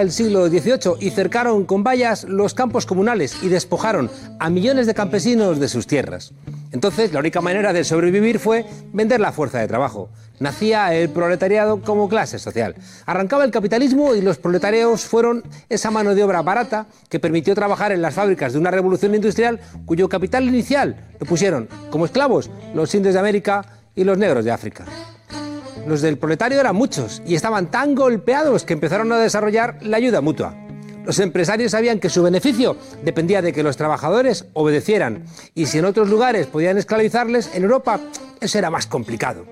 el siglo XVIII y cercaron con vallas los campos comunales y despojaron a millones de campesinos de sus tierras. Entonces, la única manera de sobrevivir fue vender la fuerza de trabajo. Nacía el proletariado como clase social. Arrancaba el capitalismo y los proletarios fueron esa mano de obra barata que permitió trabajar en las fábricas de una revolución industrial cuyo capital inicial lo pusieron como esclavos los indios de América y los negros de África. Los del proletario eran muchos y estaban tan golpeados que empezaron a desarrollar la ayuda mutua. Los empresarios sabían que su beneficio dependía de que los trabajadores obedecieran y si en otros lugares podían esclavizarles, en Europa eso era más complicado.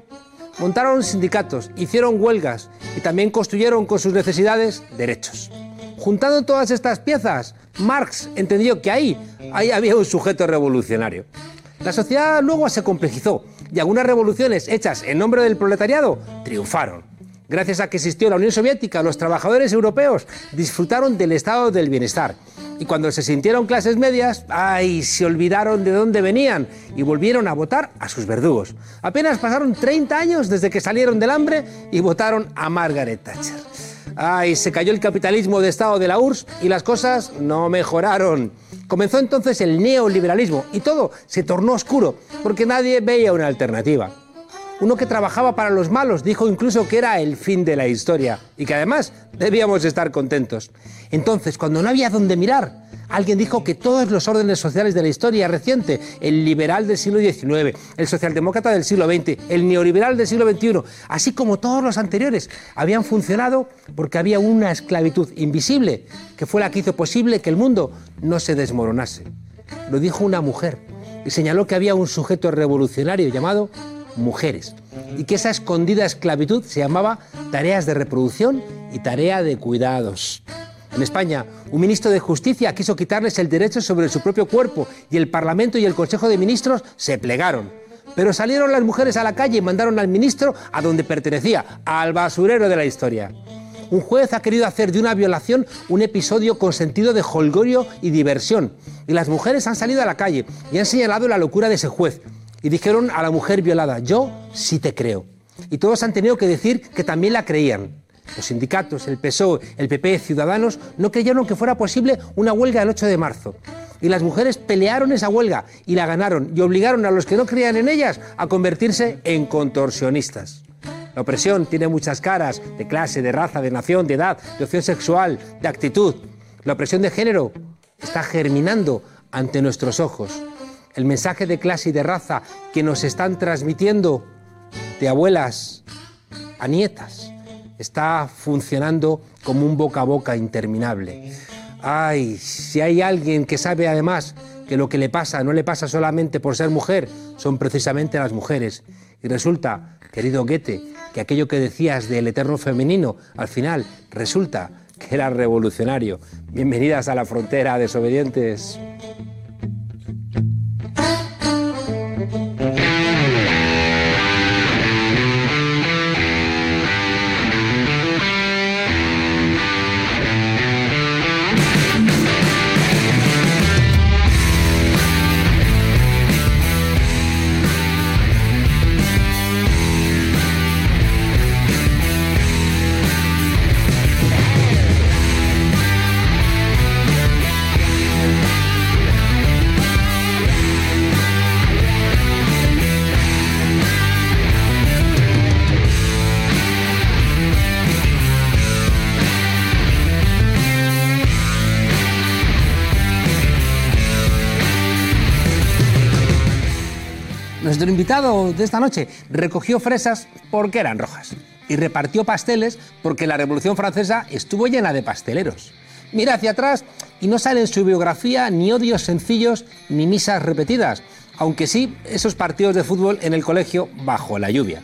Montaron sindicatos, hicieron huelgas y también construyeron con sus necesidades derechos. Juntando todas estas piezas, Marx entendió que ahí, ahí había un sujeto revolucionario. La sociedad luego se complejizó y algunas revoluciones hechas en nombre del proletariado triunfaron. Gracias a que existió la Unión Soviética, los trabajadores europeos disfrutaron del estado del bienestar. Y cuando se sintieron clases medias, ¡ay! se olvidaron de dónde venían y volvieron a votar a sus verdugos. Apenas pasaron 30 años desde que salieron del hambre y votaron a Margaret Thatcher. ¡Ay! Se cayó el capitalismo de Estado de la URSS y las cosas no mejoraron. Comenzó entonces el neoliberalismo y todo se tornó oscuro porque nadie veía una alternativa. Uno que trabajaba para los malos dijo incluso que era el fin de la historia y que además debíamos estar contentos. Entonces, cuando no había dónde mirar, alguien dijo que todos los órdenes sociales de la historia reciente, el liberal del siglo XIX, el socialdemócrata del siglo XX, el neoliberal del siglo XXI, así como todos los anteriores, habían funcionado porque había una esclavitud invisible que fue la que hizo posible que el mundo no se desmoronase. Lo dijo una mujer y señaló que había un sujeto revolucionario llamado mujeres y que esa escondida esclavitud se llamaba tareas de reproducción y tarea de cuidados. En España, un ministro de Justicia quiso quitarles el derecho sobre su propio cuerpo y el Parlamento y el Consejo de Ministros se plegaron. Pero salieron las mujeres a la calle y mandaron al ministro a donde pertenecía, al basurero de la historia. Un juez ha querido hacer de una violación un episodio con sentido de holgorio y diversión. Y las mujeres han salido a la calle y han señalado la locura de ese juez y dijeron a la mujer violada, yo sí te creo. Y todos han tenido que decir que también la creían. Los sindicatos, el PSOE, el PP, Ciudadanos, no creyeron que fuera posible una huelga el 8 de marzo. Y las mujeres pelearon esa huelga y la ganaron y obligaron a los que no creían en ellas a convertirse en contorsionistas. La opresión tiene muchas caras, de clase, de raza, de nación, de edad, de opción sexual, de actitud. La opresión de género está germinando ante nuestros ojos el mensaje de clase y de raza que nos están transmitiendo de abuelas a nietas está funcionando como un boca a boca interminable. Ay, si hay alguien que sabe además que lo que le pasa no le pasa solamente por ser mujer, son precisamente las mujeres. Y resulta, querido Goethe, que aquello que decías del eterno femenino, al final resulta que era revolucionario. Bienvenidas a la frontera, desobedientes. Nuestro invitado de esta noche recogió fresas porque eran rojas y repartió pasteles porque la Revolución Francesa estuvo llena de pasteleros. Mira hacia atrás y no sale en su biografía ni odios sencillos ni misas repetidas, aunque sí esos partidos de fútbol en el colegio bajo la lluvia.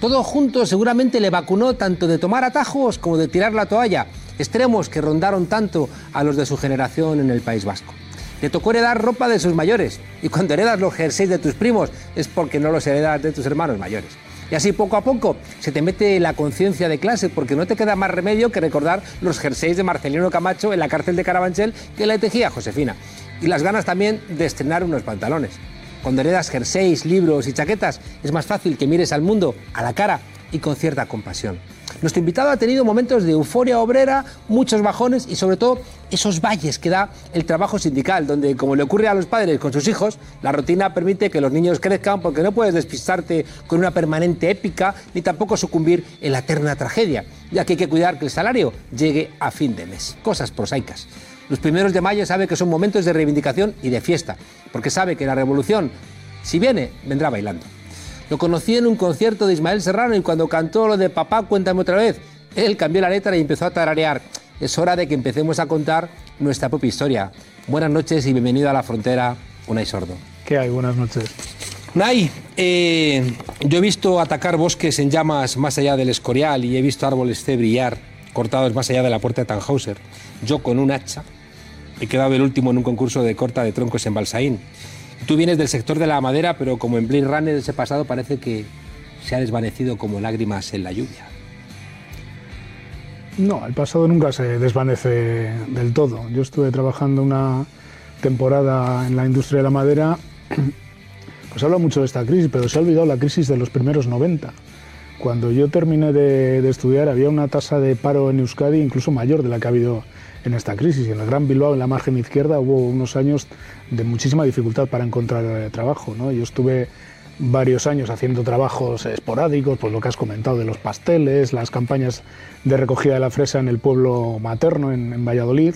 Todo junto seguramente le vacunó tanto de tomar atajos como de tirar la toalla, extremos que rondaron tanto a los de su generación en el País Vasco. Le tocó heredar ropa de sus mayores. Y cuando heredas los jerseys de tus primos es porque no los heredas de tus hermanos mayores. Y así poco a poco se te mete la conciencia de clase porque no te queda más remedio que recordar los jerseys de Marcelino Camacho en la cárcel de Carabanchel que le tejía Josefina. Y las ganas también de estrenar unos pantalones. Cuando heredas jerseys, libros y chaquetas es más fácil que mires al mundo a la cara y con cierta compasión. Nuestro invitado ha tenido momentos de euforia obrera, muchos bajones y sobre todo esos valles que da el trabajo sindical, donde como le ocurre a los padres con sus hijos, la rutina permite que los niños crezcan porque no puedes despistarte con una permanente épica ni tampoco sucumbir en la eterna tragedia, ya que hay que cuidar que el salario llegue a fin de mes. Cosas prosaicas. Los primeros de mayo sabe que son momentos de reivindicación y de fiesta, porque sabe que la revolución, si viene, vendrá bailando. Lo conocí en un concierto de Ismael Serrano y cuando cantó lo de Papá, cuéntame otra vez, él cambió la letra y empezó a tararear. Es hora de que empecemos a contar nuestra propia historia. Buenas noches y bienvenido a la frontera, Unai Sordo. ¿Qué hay? Buenas noches. Unai, eh, yo he visto atacar bosques en llamas más allá del Escorial y he visto árboles C brillar cortados más allá de la puerta de Tannhauser. Yo con un hacha he quedado el último en un concurso de corta de troncos en Balsaín. Tú vienes del sector de la madera, pero como en Blade Runner ese pasado parece que se ha desvanecido como lágrimas en la lluvia. No, el pasado nunca se desvanece del todo. Yo estuve trabajando una temporada en la industria de la madera, pues habla mucho de esta crisis, pero se ha olvidado la crisis de los primeros 90. Cuando yo terminé de, de estudiar había una tasa de paro en Euskadi incluso mayor de la que ha habido en esta crisis. En el Gran Bilbao, en la margen izquierda, hubo unos años de muchísima dificultad para encontrar eh, trabajo. ¿no? Yo estuve varios años haciendo trabajos esporádicos, pues lo que has comentado de los pasteles, las campañas de recogida de la fresa en el pueblo materno, en, Valladolid,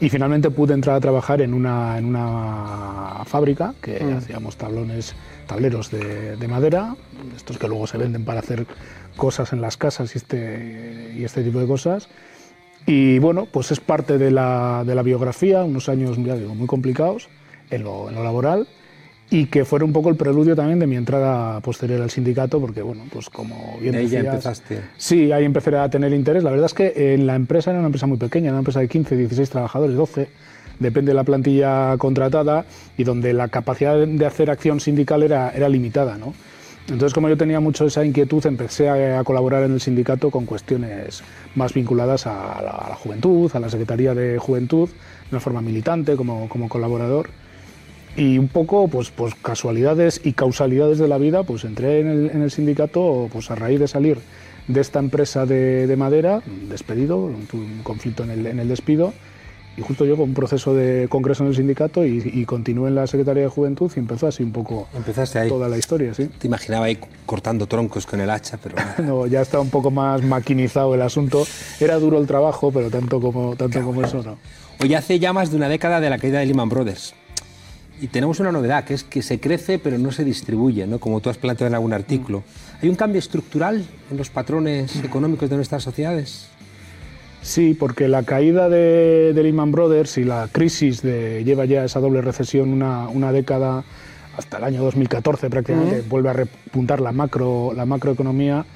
y finalmente pude entrar a trabajar en una, en una fábrica que mm. hacíamos tablones, tableros de, de, madera, estos que luego se venden para hacer cosas en las casas y este, y este tipo de cosas. Y bueno, pues es parte de la, de la biografía, unos años ya digo, muy complicados en lo, en lo, laboral y que fuera un poco el preludio también de mi entrada posterior al sindicato, porque bueno, pues como bien ahí decías, ya empezaste. Sí, ahí empecé a tener interés. La verdad es que en la empresa era una empresa muy pequeña, era una empresa de 15, 16 trabajadores, 12, depende de la plantilla contratada y donde la capacidad de hacer acción sindical era, era limitada, ¿no? Entonces, como yo tenía mucho esa inquietud, empecé a, colaborar en el sindicato con cuestiones más vinculadas a la, juventud, a la Secretaría de Juventud, de una forma militante, como, colaborador. Y un poco, pues, pues casualidades y causalidades de la vida, pues entré en el, en el sindicato pues, a raíz de salir de esta empresa de, de madera, despedido, un, conflicto en el despido, y justo llegó un proceso de congreso en el sindicato y, y continué en la Secretaría de Juventud y empezó así un poco Empezaste ahí. toda la historia, sí. Te imaginaba ahí cortando troncos con el hacha, pero... no, ya está un poco más maquinizado el asunto. Era duro el trabajo, pero tanto como, tanto como eso no. Hoy hace ya más de una década de la caída de Lehman Brothers. Y tenemos una novedad, que es que se crece pero no se distribuye, ¿no? como tú has planteado en algún artículo. ¿Hay un cambio estructural en los patrones económicos de nuestras sociedades? Sí, porque la caída de, de, Lehman Brothers y la crisis de, lleva ya esa doble recesión una, una década, hasta el año 2014 prácticamente, uh -huh. vuelve a repuntar la, macro, la macroeconomía,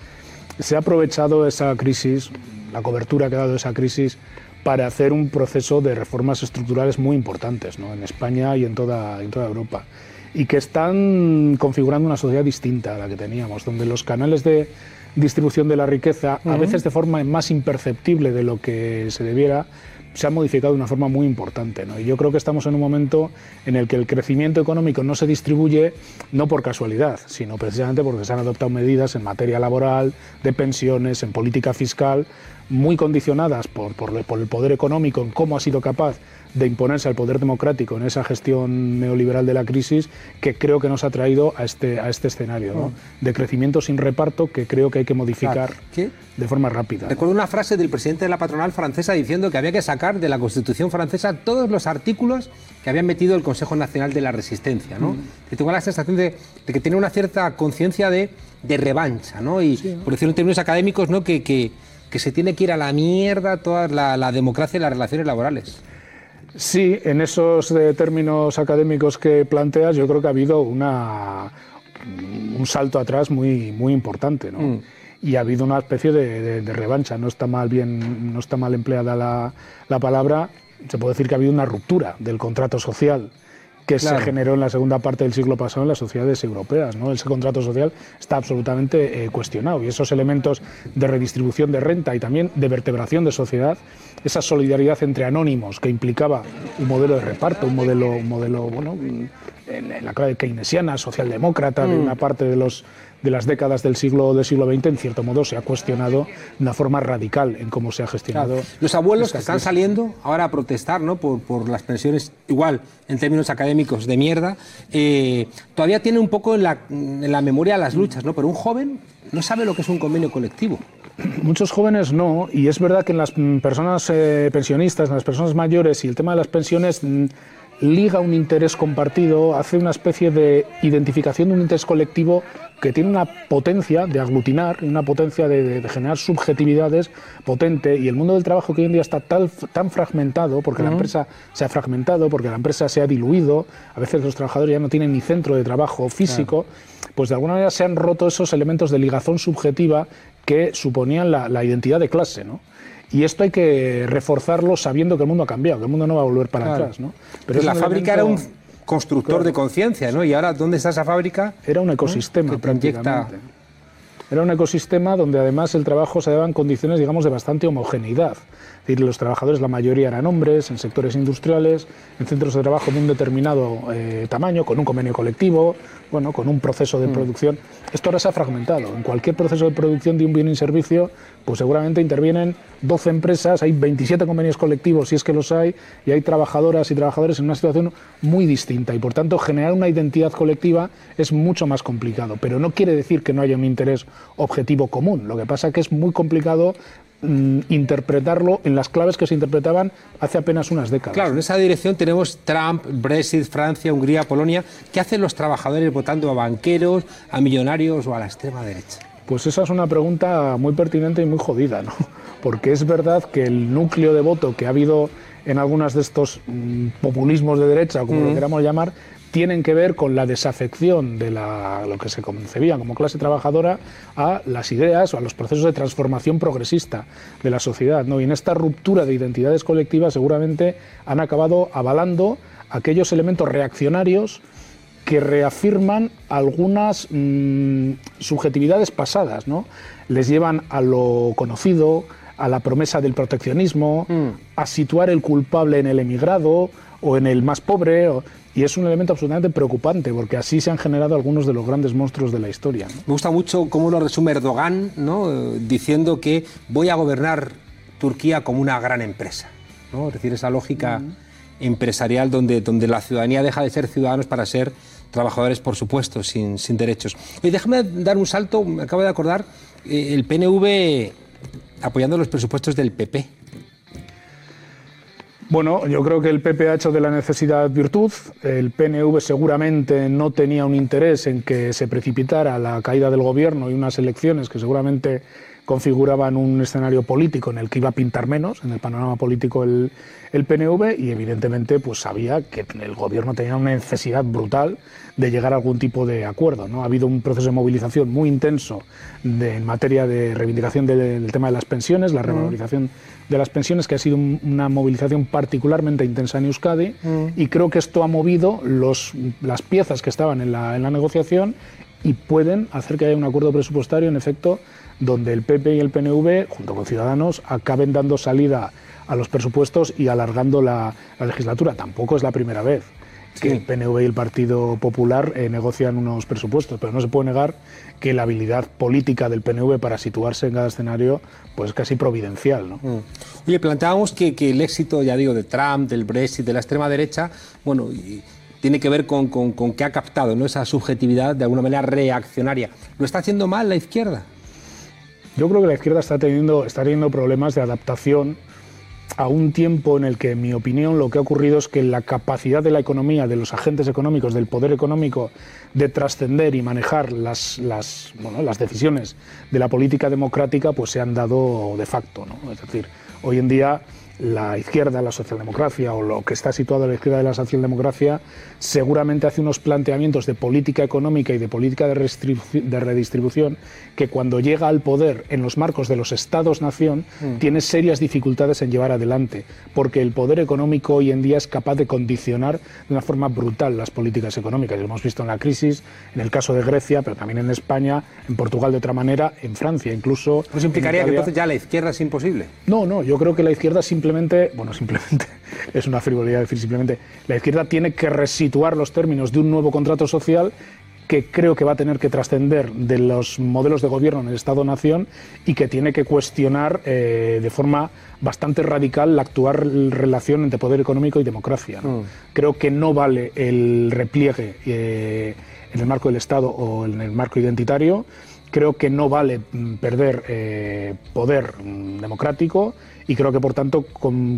se ha aprovechado esa crisis, la cobertura que ha dado esa crisis, para hacer un proceso de reformas estructurales muy importantes ¿no? en España y en toda, en toda Europa y que están configurando una sociedad distinta a la que teníamos, donde los canales de distribución de la riqueza, uh -huh. a veces de forma más imperceptible de lo que se debiera, se ha modificado de una forma muy importante. ¿no? Y yo creo que estamos en un momento en el que el crecimiento económico no se distribuye no por casualidad, sino precisamente porque se han adoptado medidas en materia laboral, de pensiones, en política fiscal, muy condicionadas por, por, por el poder económico, en cómo ha sido capaz de imponerse al poder democrático en esa gestión neoliberal de la crisis que creo que nos ha traído a este, a este escenario ¿no? de crecimiento sin reparto que creo que hay que modificar ¿Qué? de forma rápida. Recuerdo una frase del presidente de la patronal francesa diciendo que había que sacar de la Constitución francesa todos los artículos que habían metido el Consejo Nacional de la Resistencia. ¿no? Mm. tengo la sensación de, de, que tiene una cierta conciencia de, de, revancha, ¿no? y sí, ¿no? por decirlo en términos académicos, ¿no? que, que, que se tiene que ir a la mierda toda la, la democracia y las relaciones laborales. Sí, en esos eh, términos académicos que planteas, yo creo que ha habido una, un salto atrás muy, muy importante, ¿no? Mm. Y ha habido una especie de, de, de, revancha. No está mal bien, no está mal empleada la, la, palabra. Se puede decir que ha habido una ruptura del contrato social que claro. se generó en la segunda parte del siglo pasado en las sociedades europeas. ¿no? Ese contrato social está absolutamente eh, cuestionado y esos elementos de redistribución de renta y también de vertebración de sociedad, esa solidaridad entre anónimos que implicaba un modelo de reparto, un modelo, un modelo bueno, en, la clave keynesiana, socialdemócrata, de mm. una parte de los de las décadas del siglo, del siglo XX, en cierto modo, se ha cuestionado de una forma radical en cómo se ha gestionado. Los abuelos que están saliendo ahora a protestar ¿no? por, por, las pensiones, igual en términos académicos, de mierda, eh, todavía tienen un poco en la, en la memoria las luchas, ¿no? pero un joven no sabe lo que es un convenio colectivo. Muchos jóvenes no, y es verdad que en las personas eh, pensionistas, en las personas mayores y el tema de las pensiones mm, liga un interés compartido, hace una especie de identificación de un interés colectivo que tiene una potencia de aglutinar, una potencia de, generar subjetividades potente. Y el mundo del trabajo que hoy en día está tan, tan fragmentado, porque la empresa se ha fragmentado, porque la empresa se ha diluido, a veces los trabajadores ya no tienen ni centro de trabajo físico, pues de alguna manera se han roto esos elementos de ligazón subjetiva que suponían la, la identidad de clase, ¿no? Y esto hay que reforzarlo sabiendo que el mundo ha cambiado, que el mundo no va a volver para atrás. ¿no? Pero la fábrica era un constructor de conciencia, ¿no? Y ahora, ¿dónde está esa fábrica? Era un ecosistema, prácticamente. Era un ecosistema donde además el trabajo se daba en condiciones, digamos, de bastante homogeneidad. Es decir, los trabajadores, la mayoría eran hombres, en sectores industriales, en centros de trabajo de un determinado eh, tamaño, con un convenio colectivo, bueno, con un proceso de mm. producción. Esto ahora se ha fragmentado. En cualquier proceso de producción de un bien y servicio, pues seguramente intervienen 12 empresas, hay 27 convenios colectivos, si es que los hay, y hay trabajadoras y trabajadores en una situación muy distinta. Y por tanto, generar una identidad colectiva es mucho más complicado. Pero no quiere decir que no haya un interés objetivo común. Lo que pasa es que es muy complicado Mm, interpretarlo en las claves que se interpretaban hace apenas unas décadas. Claro, en esa dirección tenemos Trump, Brexit, Francia, Hungría, Polonia. ¿Qué hacen los trabajadores votando a banqueros, a millonarios o a la extrema derecha? Pues esa es una pregunta muy pertinente y muy jodida, ¿no? Porque es verdad que el núcleo de voto que ha habido en algunas de estos mm, populismos de derecha, como lo queramos llamar, tienen que ver con la desafección de lo que se concebía como clase trabajadora a las ideas o a los procesos de transformación progresista de la sociedad. ¿no? Y en esta ruptura de identidades colectivas seguramente han acabado avalando aquellos elementos reaccionarios que reafirman algunas mm, subjetividades pasadas, ¿no? Les llevan a lo conocido, a la promesa del proteccionismo, mm. a situar el culpable en el emigrado o en el más pobre. Y es un elemento absolutamente preocupante, porque así se han generado algunos de los grandes monstruos de la historia. Me gusta mucho cómo lo resume Erdogan, ¿no? diciendo que voy a gobernar Turquía como una gran empresa. ¿no? Es decir, esa lógica empresarial donde, donde la ciudadanía deja de ser ciudadanos para ser trabajadores, por supuesto, sin, sin derechos. Y déjame dar un salto, me acabo de acordar, eh, el PNV apoyando los presupuestos del PP. Bueno, yo creo que el PP ha hecho de la necesidad virtud. El PNV seguramente no tenía un interés en que se precipitara la caída del gobierno y unas elecciones que seguramente configuraban un escenario político en el que iba a pintar menos en el panorama político el, el PNV y evidentemente pues sabía que el gobierno tenía una necesidad brutal de llegar a algún tipo de acuerdo. ¿no? Ha habido un proceso de movilización muy intenso de, en materia de reivindicación del, tema de las pensiones, la revalorización de las pensiones, que ha sido una movilización particularmente intensa en Euskadi y creo que esto ha movido los, las piezas que estaban en la, en la negociación y pueden hacer que haya un acuerdo presupuestario, en efecto, donde el PP y el PNV, junto con Ciudadanos, acaben dando salida a los presupuestos y alargando la, legislatura. Tampoco es la primera vez que el PNV y el Partido Popular eh, negocian unos presupuestos, pero no se puede negar que la habilidad política del PNV para situarse en cada escenario pues es casi providencial. ¿no? Mm. Oye, planteábamos que, el éxito, ya digo, de Trump, del Brexit, de la extrema derecha, bueno, tiene que ver con, con, que ha captado ¿no? esa subjetividad de alguna manera reaccionaria. ¿Lo está haciendo mal la izquierda? Yo creo que la izquierda está teniendo, está teniendo problemas de adaptación a un tiempo en el que, en mi opinión, lo que ha ocurrido es que la capacidad de la economía, de los agentes económicos, del poder económico, de trascender y manejar las, las, bueno, las decisiones de la política democrática, pues se han dado de facto. ¿no? Es decir, hoy en día la izquierda, la socialdemocracia o lo que está situado a la izquierda de la socialdemocracia seguramente hace unos planteamientos de política económica y de política de, redistribución que cuando llega al poder en los marcos de los estados-nación mm. tiene serias dificultades en llevar adelante, porque el poder económico hoy en día es capaz de condicionar de una forma brutal las políticas económicas. Lo hemos visto en la crisis, en el caso de Grecia, pero también en España, en Portugal de otra manera, en Francia incluso. ¿Pues implicaría que entonces ya la izquierda es imposible? No, no, yo creo que la izquierda simplemente, bueno, simplemente es una frivolidad decir simplemente, la izquierda tiene que resituar los términos de un nuevo contrato social que creo que va a tener que trascender de los modelos de gobierno en el Estado-Nación y que tiene que cuestionar eh, de forma bastante radical la actual relación entre poder económico y democracia. Mm. Creo que no vale el repliegue eh, en el marco del Estado o en el marco identitario. Creo que no vale mm, perder eh, poder mm, democrático y creo que, por tanto,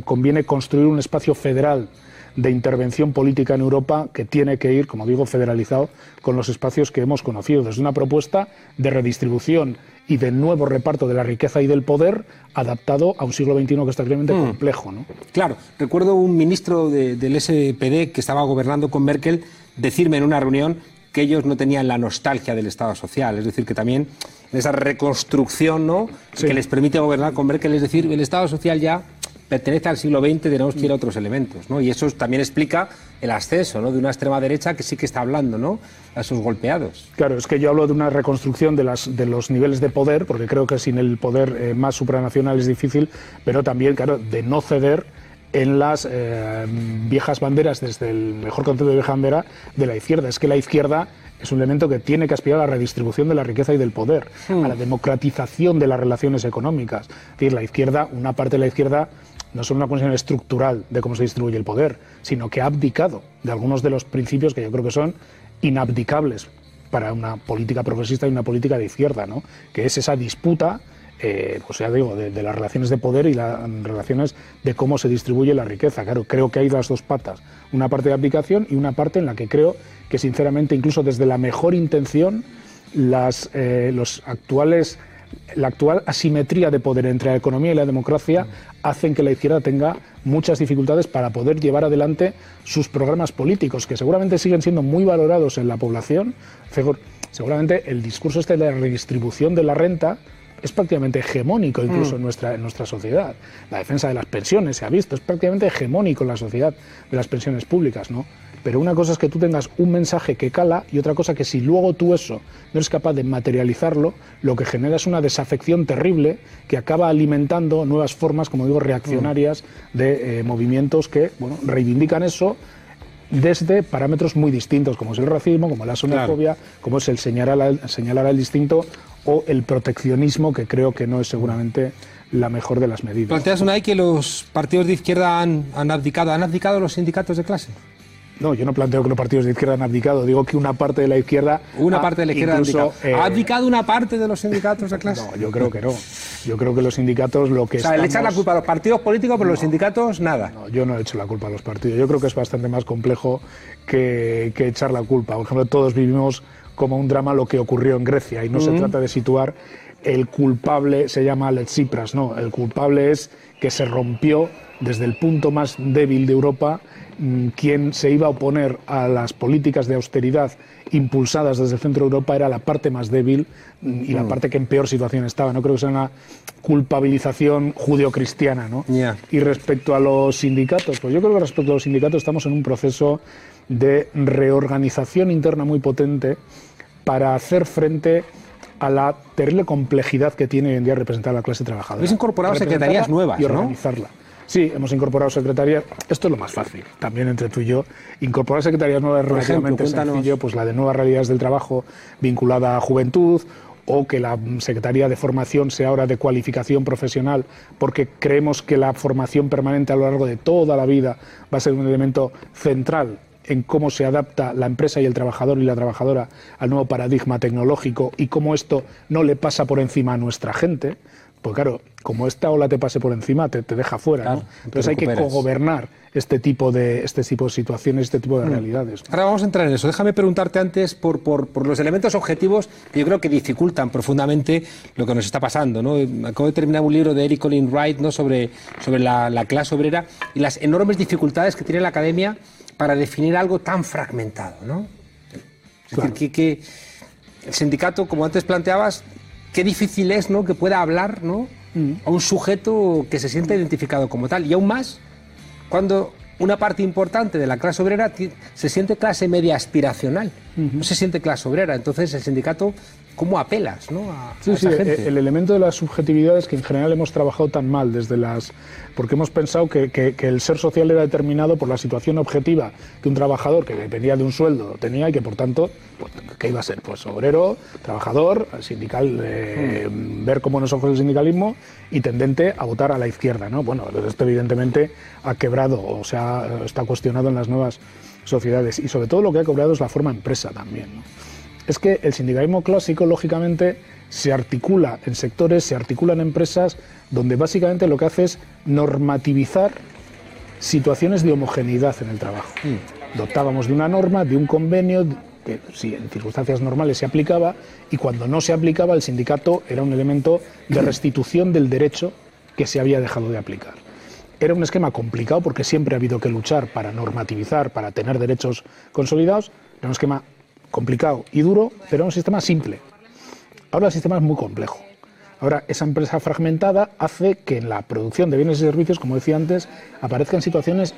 conviene construir un espacio federal de intervención política en Europa que tiene que ir, como digo, federalizado con los espacios que hemos conocido, desde una propuesta de redistribución y de nuevo reparto de la riqueza y del poder adaptado a un siglo XXI que está realmente mm. complejo. ¿no? Claro, recuerdo un ministro del SPD que estaba gobernando con Merkel decirme en una reunión que ellos no tenían la nostalgia del Estado social, es decir, que también en esa reconstrucción ¿no? que les permite gobernar con Merkel, es decir, el Estado social ya pertenece al siglo XX, tenemos que ir a otros elementos, ¿no? Y eso también explica el ascenso, ¿no? De una extrema derecha que sí que está hablando, ¿no? A esos golpeados. Claro, es que yo hablo de una reconstrucción de, las, de los niveles de poder, porque creo que sin el poder eh, más supranacional es difícil, pero también, claro, de no ceder en las eh, viejas banderas, desde el mejor concepto de vieja bandera, de la izquierda. Es que la izquierda es un elemento que tiene que aspirar a la redistribución de la riqueza y del poder, a la hmm. democratización de las relaciones económicas. Es decir, la izquierda, una parte de la izquierda no es una cuestión estructural de cómo se distribuye el poder, sino que ha abdicado de algunos de los principios que yo creo que son inabdicables para una política progresista y una política de izquierda, ¿no? que es esa disputa eh, pues ya digo, de, las relaciones de poder y las relaciones de cómo se distribuye la riqueza. Claro, creo que hay las dos patas, una parte de abdicación y una parte en la que creo que sinceramente, incluso desde la mejor intención, las, eh, los actuales la actual asimetría de poder entre la economía y la democracia hacen que la izquierda tenga muchas dificultades para poder llevar adelante sus programas políticos, que seguramente siguen siendo muy valorados en la población. Seguramente el discurso este de la redistribución de la renta es prácticamente hegemónico incluso mm. en, nuestra, en nuestra sociedad. La defensa de las pensiones se ha visto, es prácticamente hegemónico en la sociedad de las pensiones públicas, ¿no? Pero una cosa es que tú tengas un mensaje que cala y otra cosa que si luego tú eso no eres capaz de materializarlo, lo que genera es una desafección terrible que acaba alimentando nuevas formas, como digo, reaccionarias de eh, movimientos que bueno, reivindican eso desde parámetros muy distintos, como es el racismo, como la xenofobia, como es el señalar al, señalar al distinto o el proteccionismo, que creo que no es seguramente la mejor de las medidas. ¿Planteas una que los partidos de izquierda han, han abdicado? ¿Han abdicado los sindicatos de clase? No, yo no planteo que los partidos de izquierda han abdicado, digo que una parte de la izquierda. Una parte de la izquierda eh, ha abdicado. una parte de los sindicatos de clase? No, yo creo que no. Yo creo que los sindicatos lo que. O sea, le echan la culpa a los partidos políticos, pero los sindicatos nada. No, yo no he hecho la culpa a los partidos. Yo creo que es bastante más complejo que, echar la culpa. Por ejemplo, todos vivimos como un drama lo que ocurrió en Grecia y no se trata de situar el culpable, se llama Alex Tsipras, no. El culpable es que se rompió desde el punto más débil de Europa quien se iba a oponer a las políticas de austeridad impulsadas desde el centro de Europa era la parte más débil mm, y la mm. parte que en peor situación estaba. No creo que sea una culpabilización judio-cristiana. ¿no? Y respecto a los sindicatos, pues yo creo que respecto a los sindicatos estamos en un proceso de reorganización interna muy potente para hacer frente a la terrible complejidad que tiene hoy en día representar a la clase trabajadora. Habéis incorporado secretarías nuevas, y organizarla. Sí, hemos incorporado secretarias. Esto es lo más fácil, también entre tú y yo. Incorporar secretarias nuevas es relativamente sencillo, pues la de nuevas realidades del trabajo vinculada a juventud o que la Secretaría de Formación sea ahora de cualificación profesional, porque creemos que la formación permanente a lo largo de toda la vida va a ser un elemento central en cómo se adapta la empresa y el trabajador y la trabajadora al nuevo paradigma tecnológico y cómo esto no le pasa por encima a nuestra gente. Pues claro, como esta ola te pase por encima, te, deja fuera. Entonces hay que cogobernar este tipo, de, este tipo de situaciones, este tipo de mm. realidades. Ahora vamos a entrar en eso. Déjame preguntarte antes por, por, los elementos objetivos que yo creo que dificultan profundamente lo que nos está pasando. ¿no? Acabo de terminar un libro de Eric Colin Wright ¿no? sobre, sobre la, clase obrera y las enormes dificultades que tiene la academia para definir algo tan fragmentado. ¿no? Es decir, que el sindicato, como antes planteabas, qué difícil es ¿no? que pueda hablar ¿no? Mm. a un sujeto que se siente identificado como tal. Y aún más cuando una parte importante de la clase obrera se siente clase media aspiracional, no se siente clase obrera. Entonces el sindicato cómo apelas ¿no? a, sí, sí, El elemento de las subjetividades que en general hemos trabajado tan mal desde las porque hemos pensado que, que, el ser social era determinado por la situación objetiva que un trabajador que dependía de un sueldo tenía y que por tanto pues, ¿qué iba a ser? Pues obrero, trabajador, sindical, eh, hmm. ver cómo nos ofrece el sindicalismo y tendente a votar a la izquierda, ¿no? Bueno, esto evidentemente ha quebrado o sea está cuestionado en las nuevas sociedades y sobre todo lo que ha cobrado es la forma empresa también. ¿no? Es que el sindicalismo clásico, lógicamente, se articula en sectores, se articula en empresas, donde básicamente lo que hace es normativizar situaciones de homogeneidad en el trabajo. Mm. Dotábamos de una norma, de un convenio, que sí, en circunstancias normales se aplicaba, y cuando no se aplicaba, el sindicato era un elemento de restitución del derecho que se había dejado de aplicar. Era un esquema complicado porque siempre ha habido que luchar para normativizar, para tener derechos consolidados, era un esquema complicado y duro, pero era un sistema simple. Ahora el sistema es muy complejo. Ahora, esa empresa fragmentada hace que en la producción de bienes y servicios, como decía antes, aparezcan situaciones,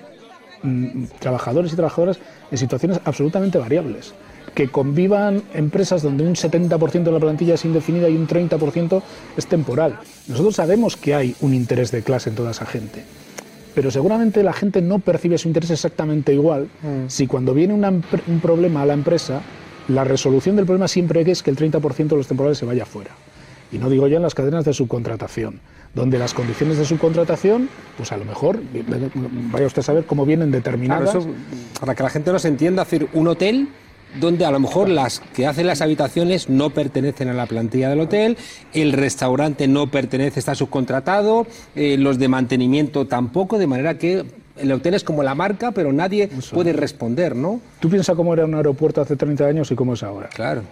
mm, trabajadores y trabajadoras en situaciones absolutamente variables. Que convivan empresas donde un 70% de la plantilla es indefinida y un 30% es temporal. Nosotros sabemos que hay un interés de clase en toda esa gente pero seguramente la gente no percibe su interés exactamente igual mm. si cuando viene un problema a la empresa la resolución del problema siempre es que el 30% de los temporales se vaya fuera. Y no digo ya en las cadenas de subcontratación, donde las condiciones de subcontratación, pues a lo mejor, vaya usted a saber cómo vienen determinadas. para que la gente nos entienda, decir, un hotel donde a lo mejor las que hacen las habitaciones no pertenecen a la plantilla del hotel, el restaurante no pertenece, está subcontratado, eh, los de mantenimiento tampoco, de manera que el hotel es como la marca, pero nadie puede responder, ¿no? Tú piensas cómo era un aeropuerto hace 30 años y cómo es ahora. Claro.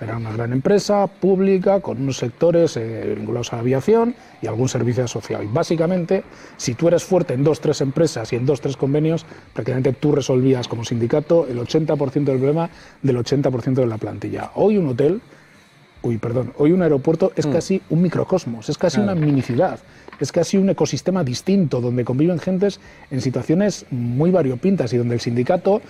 Era una gran empresa pública con unos sectores eh, vinculados a la aviación y algún servicio social. básicamente, si tú eres fuerte en dos, tres empresas y en dos, tres convenios, prácticamente tú resolvías como sindicato el 80% del problema del 80% de la plantilla. Hoy un hotel, uy, perdón, hoy un aeropuerto es mm. casi un microcosmos, es casi una mini ciudad es casi un ecosistema distinto, donde conviven gentes en situaciones muy variopintas y donde el sindicato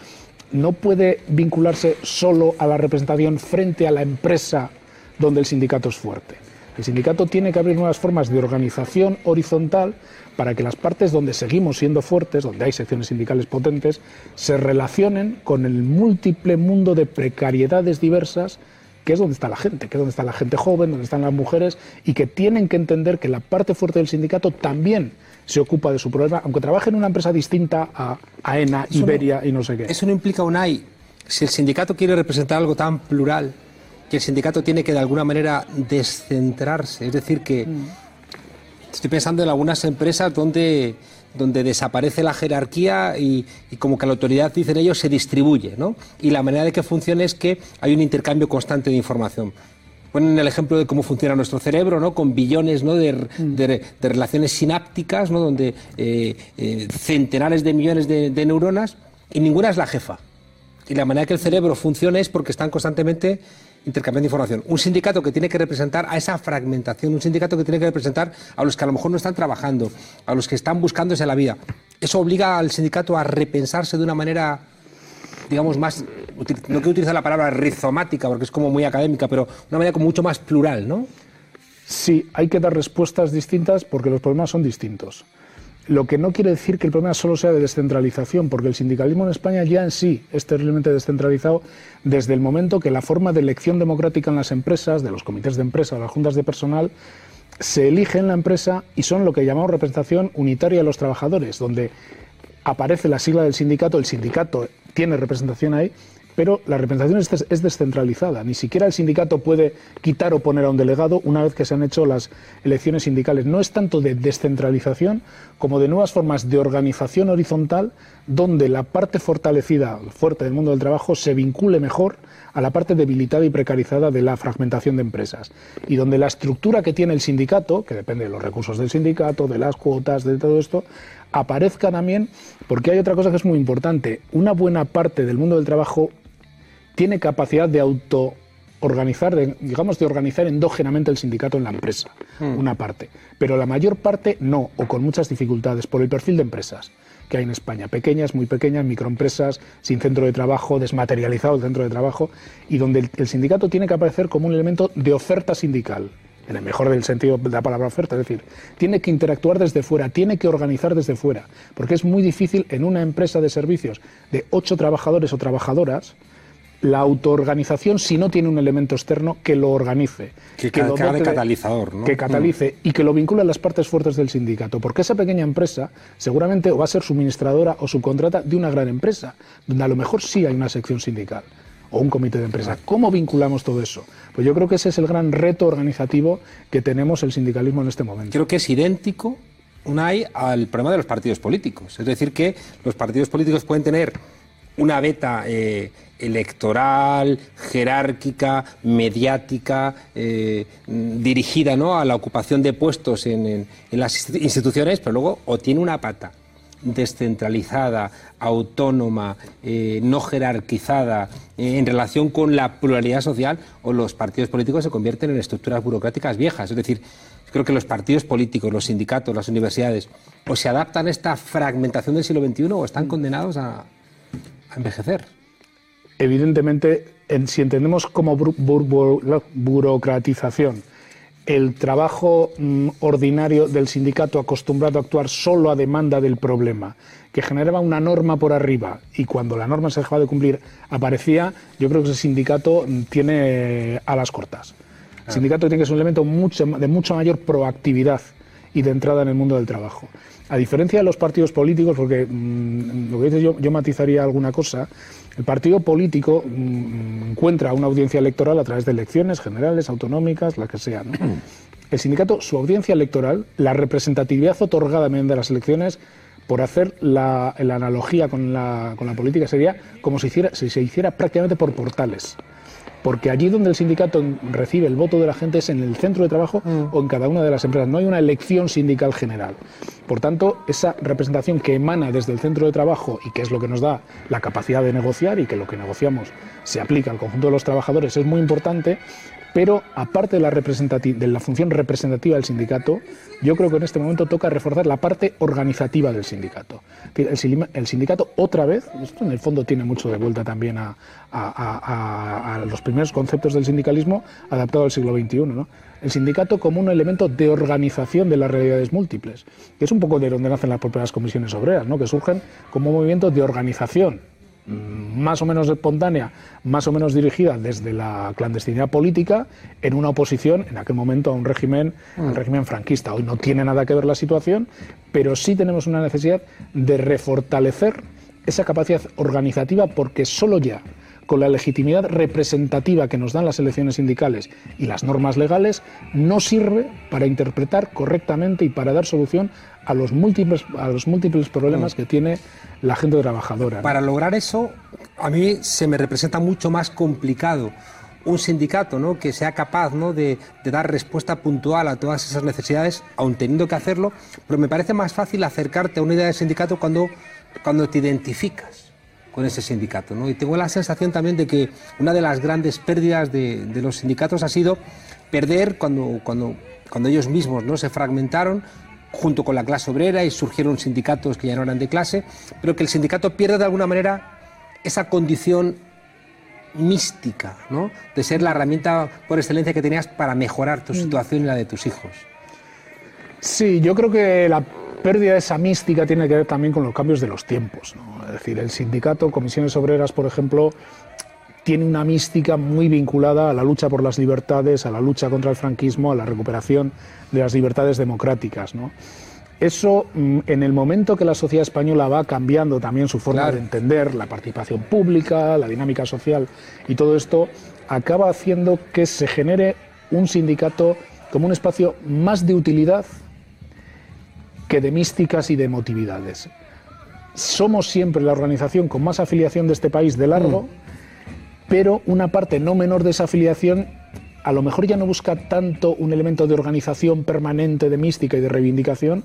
no puede vincularse solo a la representación frente a la empresa donde el sindicato es fuerte. El sindicato tiene que abrir nuevas formas de organización horizontal para que las partes donde seguimos siendo fuertes, donde hay secciones sindicales potentes, se relacionen con el múltiple mundo de precariedades diversas que es donde está la gente, que es donde está la gente joven, donde están las mujeres, y que tienen que entender que la parte fuerte del sindicato también se ocupa de su problema, aunque trabaje en una empresa distinta a AENA, Iberia y no sé qué. Eso no implica un AI. Si el sindicato quiere representar algo tan plural, que el sindicato tiene que de alguna manera descentrarse, es decir, que mm. estoy pensando en algunas empresas donde donde desaparece la jerarquía y, como que la autoridad, dicen ellos, se distribuye, ¿no? Y la manera de que funcione es que hay un intercambio constante de información. Ponen el ejemplo de cómo funciona nuestro cerebro, ¿no? Con billones ¿no? de, mm. relaciones sinápticas, ¿no? Donde eh, eh, centenares de millones de, de neuronas y ninguna es la jefa. Y la manera que el cerebro funciona es porque están constantemente intercambiando información. Un sindicato que tiene que representar a esa fragmentación, un sindicato que tiene que representar a los que a lo mejor no están trabajando, a los que están buscándose la vida. Eso obliga al sindicato a repensarse de una manera, digamos, más, no quiero utilizar la palabra rizomática porque es como muy académica, pero una manera como mucho más plural, ¿no? Sí, hay que dar respuestas distintas porque los problemas son distintos. Lo que no quiere decir que el problema solo sea de descentralización, porque el sindicalismo en España ya en sí es terriblemente descentralizado desde el momento que la forma de elección democrática en las empresas, de los comités de empresa, de las juntas de personal, se elige en la empresa y son lo que llamamos representación unitaria de los trabajadores, donde aparece la sigla del sindicato, el sindicato tiene representación ahí pero la representación es descentralizada. Ni siquiera el sindicato puede quitar o poner a un delegado una vez que se han hecho las elecciones sindicales. No es tanto de descentralización como de nuevas formas de organización horizontal donde la parte fortalecida, fuerte del mundo del trabajo, se vincule mejor a la parte debilitada y precarizada de la fragmentación de empresas. Y donde la estructura que tiene el sindicato, que depende de los recursos del sindicato, de las cuotas, de todo esto, aparezca también, porque hay otra cosa que es muy importante. Una buena parte del mundo del trabajo tiene capacidad de auto organizar, digamos, de organizar endógenamente el sindicato en la empresa, hmm. una parte. Pero la mayor parte no, o con muchas dificultades, por el perfil de empresas. que hay en España. Pequeñas, muy pequeñas, microempresas, sin centro de trabajo, desmaterializado el centro de trabajo, y donde el, sindicato tiene que aparecer como un elemento de oferta sindical en el mejor del sentido de la palabra oferta, es decir, tiene que interactuar desde fuera, tiene que organizar desde fuera, porque es muy difícil en una empresa de servicios de ocho trabajadores o trabajadoras la autoorganización si no tiene un elemento externo que lo organice. Que, que lo de catalizador, ¿no? Que catalice mm. y que lo vincule a las partes fuertes del sindicato. Porque esa pequeña empresa seguramente va a ser suministradora o subcontrata de una gran empresa, donde a lo mejor sí hay una sección sindical o un comité de empresa. ¿Cómo vinculamos todo eso? Pues yo creo que ese es el gran reto organizativo que tenemos el sindicalismo en este momento. Creo que es idéntico, Unai, al problema de los partidos políticos. Es decir, que los partidos políticos pueden tener una beta eh, electoral, jerárquica, mediática, eh, dirigida ¿no? a la ocupación de puestos en, las instituciones, pero luego o tiene una pata descentralizada, autónoma, eh, no jerarquizada en relación con la pluralidad social, o los partidos políticos se convierten en estructuras burocráticas viejas. Es decir, creo que los partidos políticos, los sindicatos, las universidades, o se adaptan a esta fragmentación del siglo XXI o están condenados a, a envejecer. Evidentemente, si entendemos como burocratización el trabajo mm, ordinario del sindicato acostumbrado a actuar solo a demanda del problema, que generaba una norma por arriba y cuando la norma se dejaba de cumplir aparecía, yo creo que ese sindicato mm, tiene alas cortas. El sindicato tiene que ser un elemento de mucha mayor proactividad y de entrada en el mundo del trabajo. A diferencia de los partidos políticos, porque mm, lo que dices yo, yo matizaría alguna cosa, el partido político mm, encuentra una audiencia electoral a través de elecciones generales, autonómicas, las que sean. El sindicato, su audiencia electoral, la representatividad otorgada mediante las elecciones, por hacer la, analogía con la, con la, política, sería como si, hiciera, si se hiciera prácticamente por portales porque allí donde el sindicato recibe el voto de la gente es en el centro de trabajo mm. o en cada una de las empresas. No hay una elección sindical general. Por tanto, esa representación que emana desde el centro de trabajo y que es lo que nos da la capacidad de negociar y que lo que negociamos se aplica al conjunto de los trabajadores es muy importante, pero aparte de la, de la función representativa del sindicato, yo creo que en este momento toca reforzar la parte organizativa del sindicato. El, sindicato otra vez, esto en el fondo tiene mucho de vuelta también a, los primeros conceptos del sindicalismo adaptado al siglo XXI, ¿no? el sindicato como un elemento de organización de las realidades múltiples, que es un poco de donde nacen las propias comisiones obreras, ¿no? que surgen como un movimiento de organización más o menos espontánea, más o menos dirigida desde la clandestinidad política en una oposición en aquel momento a un régimen, un régimen franquista. Hoy no tiene nada que ver la situación, pero sí tenemos una necesidad de refortalecer esa capacidad organizativa porque solo ya con la legitimidad representativa que nos dan las elecciones sindicales y las normas legales, no sirve para interpretar correctamente y para dar solución a los múltiples, a los múltiples problemas mm. que tiene la gente trabajadora. Para lograr eso, a mí se me representa mucho más complicado un sindicato ¿no? que sea capaz ¿no? de, de, dar respuesta puntual a todas esas necesidades, aun teniendo que hacerlo, pero me parece más fácil acercarte a una idea de sindicato cuando, cuando te identificas con ese sindicato. ¿no? Y tengo la sensación también de que una de las grandes pérdidas de, los sindicatos ha sido perder cuando, cuando, cuando ellos mismos ¿no? se fragmentaron junto con la clase obrera y surgieron sindicatos que ya no eran de clase, pero que el sindicato pierde de alguna manera esa condición mística, ¿no? de ser la herramienta por excelencia que tenías para mejorar tu mm. situación y la de tus hijos. Sí, yo creo que la pérdida de esa mística tiene que ver también con los cambios de los tiempos. Es decir, el sindicato, comisiones obreras, por ejemplo, tiene una mística muy vinculada a la lucha por las libertades, a la lucha contra el franquismo, a la recuperación de las libertades democráticas. Eso, mm, en el momento que la sociedad española va cambiando también su forma de entender la participación pública, la dinámica social y todo esto, acaba haciendo que se genere un sindicato como un espacio más de utilidad que de místicas y de emotividades. Somos siempre la organización con más afiliación de este país de largo, mm. pero una parte no menor de esa afiliación a lo mejor ya no busca tanto un elemento de organización permanente, de mística y de reivindicación,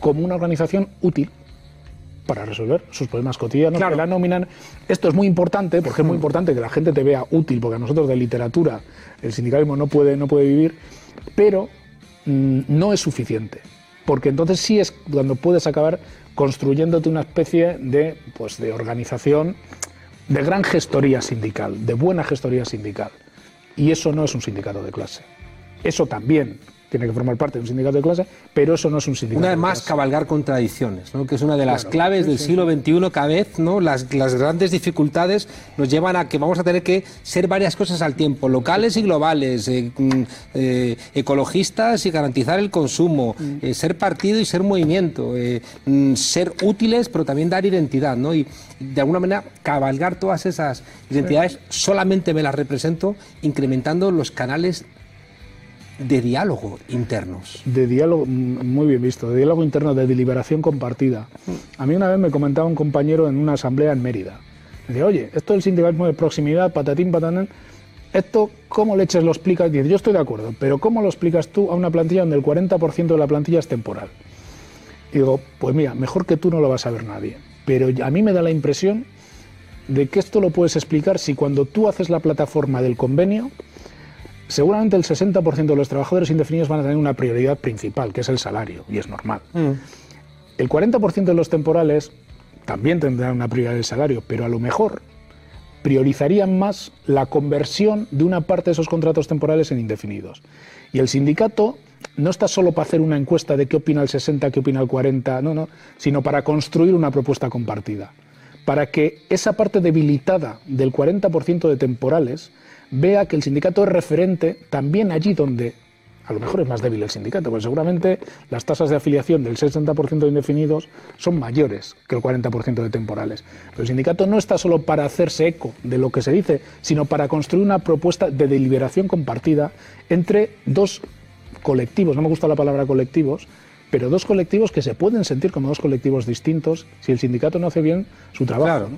como una organización útil para resolver sus problemas cotidianos que la nominan. Esto es muy importante, porque es muy mm. importante que la gente te vea útil, porque a nosotros de literatura el sindicalismo no puede, no puede vivir, pero mm, no es suficiente porque entonces sí es cuando puedes acabar construyéndote una especie de, pues, de organización de gran gestoría sindical, de buena gestoría sindical. Y eso no es un sindicato de clase. Eso también tiene que formar parte de un sindicato de clase, pero eso no es un sindicato. Una vez más, cabalgar contradicciones, ¿no? que es una de las claves del siglo XXI. Cada vez ¿no? Las, las, grandes dificultades nos llevan a que vamos a tener que ser varias cosas al tiempo, locales y globales, eh, mm, eh, ecologistas y garantizar el consumo, mm. eh, ser partido y ser movimiento, mm, ser útiles pero también dar identidad. ¿no? Y de alguna manera cabalgar todas esas identidades solamente me las represento incrementando los canales de diálogo internos. De diálogo, muy bien visto, de diálogo interno, de deliberación compartida. A mí una vez me comentaba un compañero en una asamblea en Mérida. Dice, oye, esto del sindicalismo de proximidad, patatín, patanán, esto, ¿cómo leches lo explicas? Dice, yo estoy de acuerdo, pero ¿cómo lo explicas tú a una plantilla donde el 40% de la plantilla es temporal? Y digo, pues mira, mejor que tú no lo vas a ver nadie. Pero a mí me da la impresión de que esto lo puedes explicar si cuando tú haces la plataforma del convenio, seguramente el 60% de los trabajadores indefinidos van a tener una prioridad principal, que es el salario, y es normal. Mm. El 40% de los temporales también tendrán una prioridad del salario, pero a lo mejor priorizarían más la conversión de una parte de esos contratos temporales en indefinidos. Y el sindicato no está solo para hacer una encuesta de qué opina el 60, qué opina el 40, no, no, sino para construir una propuesta compartida. Para que esa parte debilitada del 40% de temporales vea que el sindicato es referente también allí donde a lo mejor es más débil el sindicato, porque seguramente las tasas de afiliación del 60% de indefinidos son mayores que el 40% de temporales. Pero el sindicato no está solo para hacerse eco de lo que se dice, sino para construir una propuesta de deliberación compartida entre dos colectivos, no me gusta la palabra colectivos, pero dos colectivos que se pueden sentir como dos colectivos distintos si el sindicato no hace bien su trabajo. Claro.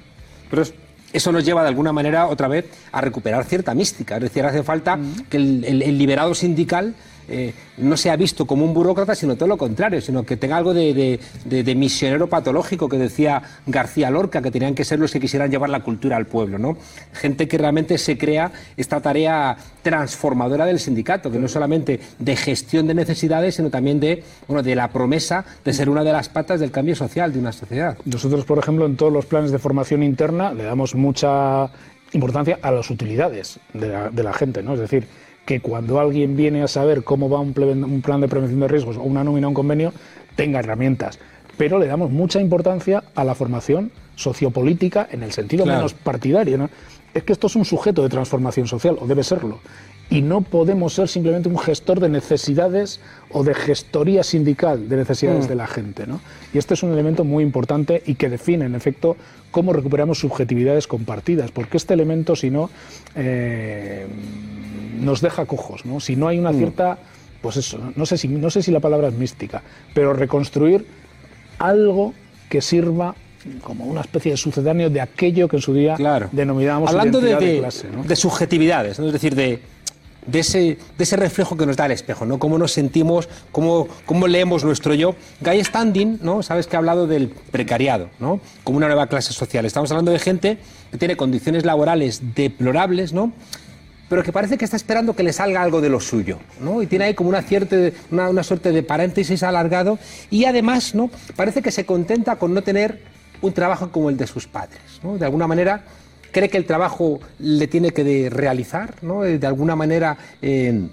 Pero eso nos lleva de alguna manera otra vez a recuperar cierta mística. Es decir, hace falta que el, liberado sindical eh, no sea visto como un burócrata, sino todo lo contrario, sino que tenga algo de, misionero patológico que decía García Lorca, que tenían que ser los que quisieran llevar la cultura al pueblo. ¿no? Gente que realmente se crea esta tarea transformadora del sindicato, que no solamente de gestión de necesidades, sino también de, bueno, de la promesa de ser una de las patas del cambio social de una sociedad. Nosotros, por ejemplo, en todos los planes de formación interna le damos mucha importancia a las utilidades de la, de la gente, ¿no? Es decir, que cuando alguien viene a saber cómo va un, plan de prevención de riesgos o una nómina o un convenio, tenga herramientas. Pero le damos mucha importancia a la formación sociopolítica en el sentido menos partidario. Es que esto es un sujeto de transformación social, o debe serlo. Y no podemos ser simplemente un gestor de necesidades o de gestoría sindical de necesidades mm. de la gente. Y este es un elemento muy importante y que define, en efecto, cómo recuperamos subjetividades compartidas. Porque este elemento, si no, eh, nos deja cojos, ¿no? Si no hay una mm. cierta, pues eso, no sé, si, no sé si la palabra es mística, pero reconstruir algo que sirva como una especie de sucedáneo de aquello que en su día denominábamos Hablando de, de, clase, de subjetividades, es decir, de, de, ese, de ese reflejo que nos da el espejo, ¿no? Cómo nos sentimos, cómo, cómo leemos nuestro yo. Guy Standing, ¿no? Sabes que ha hablado del precariado, ¿no? Como una nueva clase social. Estamos hablando de gente que tiene condiciones laborales deplorables, ¿no? pero que parece que está esperando que le salga algo de lo suyo, ¿no? Y tiene ahí como una, cierta, una, suerte de paréntesis alargado y además, ¿no? Parece que se contenta con no tener un trabajo como el de sus padres, ¿no? De alguna manera cree que el trabajo le tiene que realizar, ¿no? De alguna manera... Eh,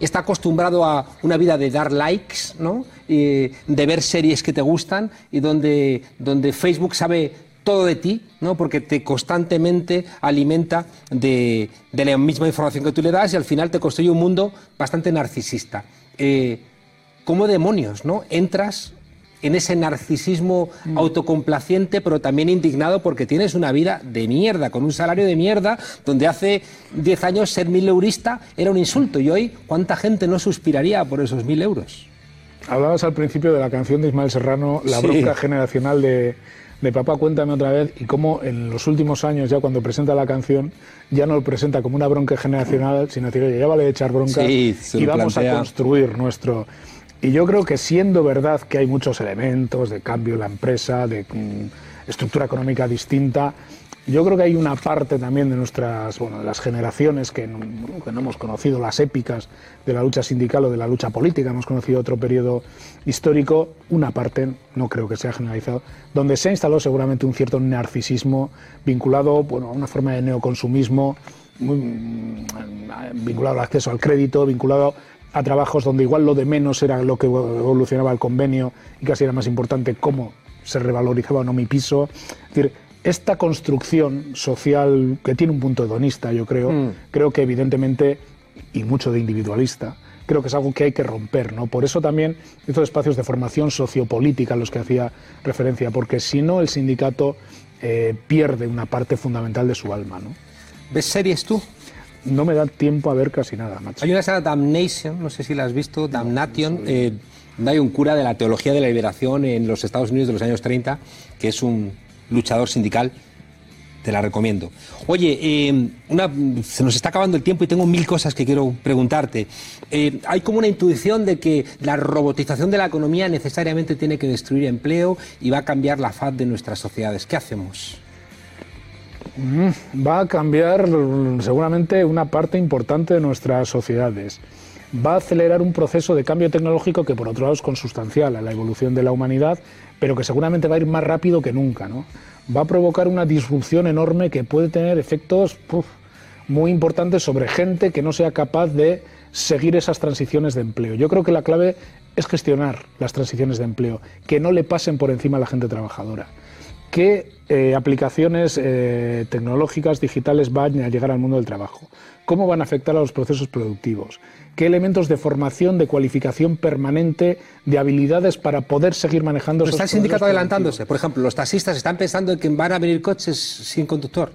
está acostumbrado a una vida de dar likes, ¿no? de ver series que te gustan y donde, donde Facebook sabe todo de ti, ¿no? porque te constantemente alimenta de, la misma información que tú le das y al final te construye un mundo bastante narcisista. Eh, ¿Cómo demonios no? entras en ese narcisismo mm. autocomplaciente, pero también indignado porque tienes una vida de mierda, con un salario de mierda, donde hace 10 años ser mil eurista era un insulto y hoy cuánta gente no suspiraría por esos mil euros. Hablabas al principio de la canción de Ismael Serrano, la bronca generacional de, de Papá Cuéntame otra vez y cómo en los últimos años, ya cuando presenta la canción, ya no lo presenta como una bronca generacional, sino que ya vale echar bronca y vamos a construir nuestro. Y yo creo que siendo verdad que hay muchos elementos de cambio en la empresa, de mm, estructura económica distinta, Yo creo que hay una parte también de nuestras, bueno, de las generaciones que no, hemos conocido las épicas de la lucha sindical o de la lucha política, hemos conocido otro periodo histórico, una parte, no creo que sea generalizado, donde se ha instalado seguramente un cierto narcisismo vinculado bueno, a una forma de neoconsumismo, muy, mm, vinculado al acceso al crédito, vinculado a trabajos donde igual lo de menos era lo que evolucionaba el convenio y casi era más importante cómo se revalorizaba o no mi piso. Es decir, esta construcción social que tiene un punto hedonista, yo creo, mm. creo que evidentemente, y mucho de individualista, creo que es algo que hay que romper, ¿no? Por eso también estos espacios de formación sociopolítica a los que hacía referencia, porque si no el sindicato eh, pierde una parte fundamental de su alma, ¿no? ¿Ves series tú? No me da tiempo a ver casi nada, macho. Hay una serie Damnation, no sé si la has visto, Damnation, eh, hay un cura de la teología de la liberación en los Estados Unidos de los años 30, que es un luchador sindical. Te la recomiendo. Oye, eh, se nos está acabando el tiempo y tengo mil cosas que quiero preguntarte. Eh, hay como una intuición de que la robotización de la economía necesariamente tiene que destruir empleo y va a cambiar la faz de nuestras sociedades. ¿Qué hacemos? Va a cambiar seguramente una parte importante de nuestras sociedades va a acelerar un proceso de cambio tecnológico que por otro lado es consustancial a la evolución de la humanidad, pero que seguramente va a ir más rápido que nunca. Va a provocar una disrupción enorme que puede tener efectos muy importantes sobre gente que no sea capaz de seguir esas transiciones de empleo. Yo creo que la clave es gestionar las transiciones de empleo, que no le pasen por encima a la gente trabajadora. ¿Qué eh, aplicaciones eh, tecnológicas, digitales van a llegar al mundo del trabajo? ¿Cómo van a afectar a los procesos productivos? qué elementos de formación, de cualificación permanente, de habilidades para poder seguir manejando. Pero está el sindicato adelantándose. Por ejemplo, los taxistas están pensando en que van a venir coches sin conductor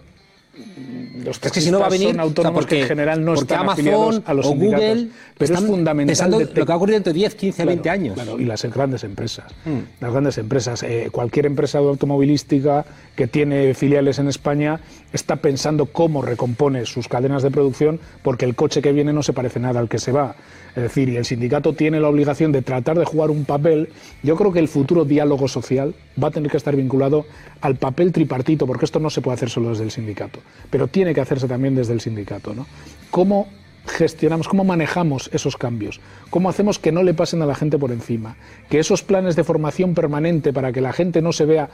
los es que si no va a venir, son autónomos porque, en general no están Amazon a los o Google pero es fundamental lo que va a ocurrir dentro de 10, 15, 20 años. Claro, y las grandes empresas. Mm. Las grandes empresas. Eh, cualquier empresa automovilística que tiene filiales en España está pensando cómo recompone sus cadenas de producción porque el coche que viene no se parece nada al que se va. Es decir, y el sindicato tiene la obligación de tratar de jugar un papel. Yo creo que el futuro diálogo social va a tener que estar vinculado al papel tripartito, porque esto no se puede hacer solo desde el sindicato, pero tiene que hacerse también desde el sindicato. ¿no? ¿Cómo gestionamos, cómo manejamos esos cambios? ¿Cómo hacemos que no le pasen a la gente por encima? Que esos planes de formación permanente para que la gente no se vea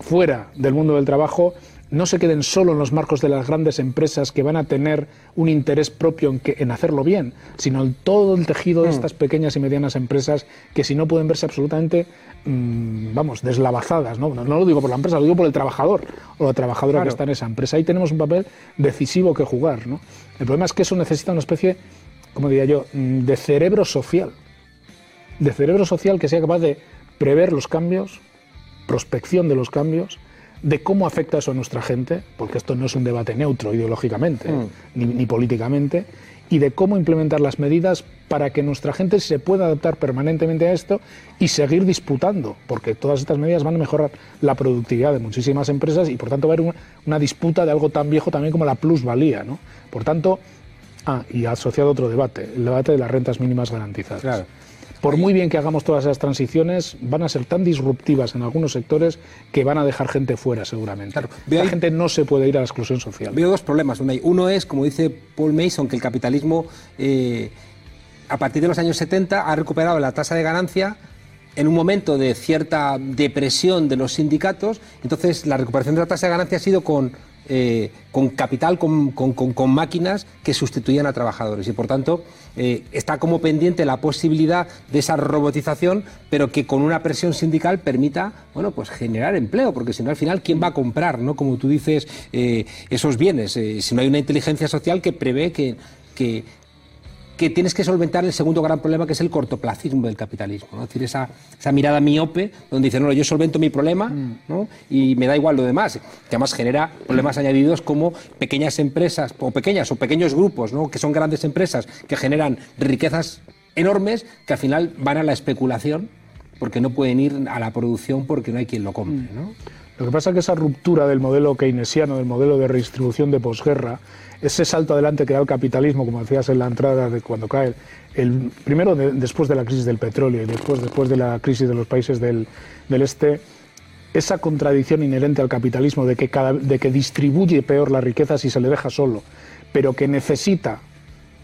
fuera del mundo del trabajo no se queden solo en los marcos de las grandes empresas que van a tener un interés propio en, que, en hacerlo bien, sino en todo el tejido de mm. estas pequeñas y medianas empresas que si no pueden verse absolutamente, mm, vamos, deslavazadas. ¿no? ¿no? lo digo por la empresa, lo digo por el trabajador o la trabajadora que está en esa empresa. Ahí tenemos un papel decisivo que jugar. ¿no? El problema es que eso necesita una especie, como diría yo, mm, de cerebro social. De cerebro social que sea capaz de prever los cambios, prospección de los cambios, de cómo afecta eso a nuestra gente, porque esto no es un debate neutro ideológicamente mm. ni, políticamente, y de cómo implementar las medidas para que nuestra gente se pueda adaptar permanentemente a esto y seguir disputando, porque todas estas medidas van a mejorar la productividad de muchísimas empresas y por tanto va a haber una, disputa de algo tan viejo también como la plusvalía. ¿no? Por tanto, ah, y asociado a otro debate, el debate de las rentas mínimas garantizadas. Claro por muy bien que hagamos todas esas transiciones, van a ser tan disruptivas en algunos sectores que van a dejar gente fuera seguramente. La gente no se puede ir a la exclusión social. Veo dos problemas. Uno es, como dice Paul Mason, que el capitalismo eh, a partir de los años 70 ha recuperado la tasa de ganancia en un momento de cierta depresión de los sindicatos, entonces la recuperación de la tasa de ganancia ha sido con eh, con capital, con, máquinas que sustituían a trabajadores. Y por tanto, eh, está como pendiente la posibilidad de esa robotización, pero que con una presión sindical permita bueno, pues generar empleo, porque si no, al final, ¿quién va a comprar, ¿no? como tú dices, eh, esos bienes? si no hay una inteligencia social que prevé que, que tienes que solventar el segundo gran problema, que es el cortoplacismo del capitalismo. ¿no? Es decir, esa, mirada miope, donde dice, no, yo solvento mi problema ¿no? y me da igual lo demás, que además genera problemas añadidos como pequeñas empresas, o pequeñas, o pequeños grupos, ¿no? que son grandes empresas, que generan riquezas enormes, que al final van a la especulación, porque no pueden ir a la producción porque no hay quien lo compre. ¿no? Lo que pasa es que esa ruptura del modelo keynesiano, del modelo de redistribución de posguerra, ese salto adelante que da el capitalismo, como decías en la entrada de cuando cae, el, primero después de la crisis del petróleo y después, después de la crisis de los países del, este, esa contradicción inherente al capitalismo de que, cada, de que distribuye peor la riqueza si se le deja solo, pero que necesita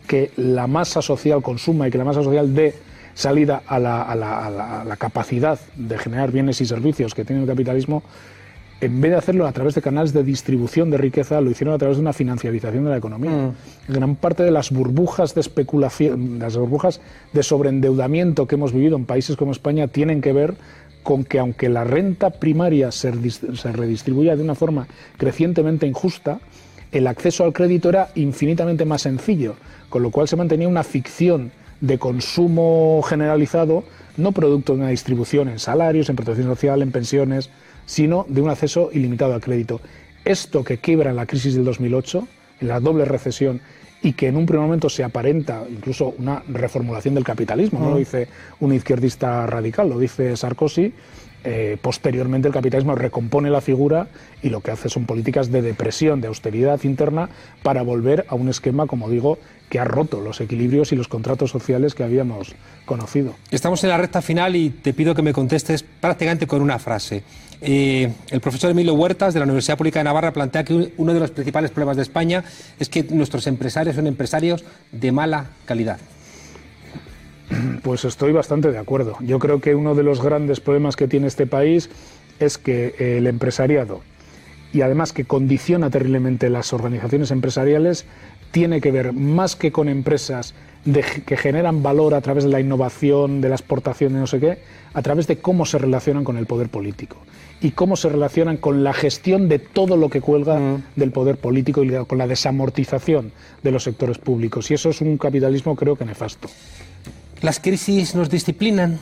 que la masa social consuma y que la masa social dé salida a la, a la, a la capacidad de generar bienes y servicios que tiene el capitalismo, en vez de hacerlo a través de canales de distribución de riqueza, lo hicieron a través de una financiarización de la economía. Mm. Gran parte de las burbujas de especulación, las burbujas de sobreendeudamiento que hemos vivido en países como España tienen que ver con que aunque la renta primaria se, se redistribuía de una forma crecientemente injusta, el acceso al crédito era infinitamente más sencillo, con lo cual se mantenía una ficción de consumo generalizado, no producto de una distribución en salarios, en protección social, en pensiones, sino de un acceso ilimitado al crédito. Esto que quiebra en la crisis del 2008, en la doble recesión, y que en un primer momento se aparenta incluso una reformulación del capitalismo, no lo dice un izquierdista radical, lo dice Sarkozy, eh, posteriormente el capitalismo recompone la figura y lo que hace son políticas de depresión, de austeridad interna, para volver a un esquema, como digo, que ha roto los equilibrios y los contratos sociales que habíamos conocido. Estamos en la recta final y te pido que me contestes prácticamente con una frase. Eh, el profesor Emilio Huertas de la Universidad Pública de Navarra plantea que uno de los principales problemas de España es que nuestros empresarios son empresarios de mala calidad. Pues estoy bastante de acuerdo. Yo creo que uno de los grandes problemas que tiene este país es que el empresariado, y además que condiciona terriblemente las organizaciones empresariales, tiene que ver más que con empresas que generan valor a través de la innovación, de la exportación, de no sé qué, a través de cómo se relacionan con el poder político y cómo se relacionan con la gestión de todo lo que cuelga mm. del poder político y con la desamortización de los sectores públicos. Y eso es un capitalismo creo que nefasto. ¿Las crisis nos disciplinan?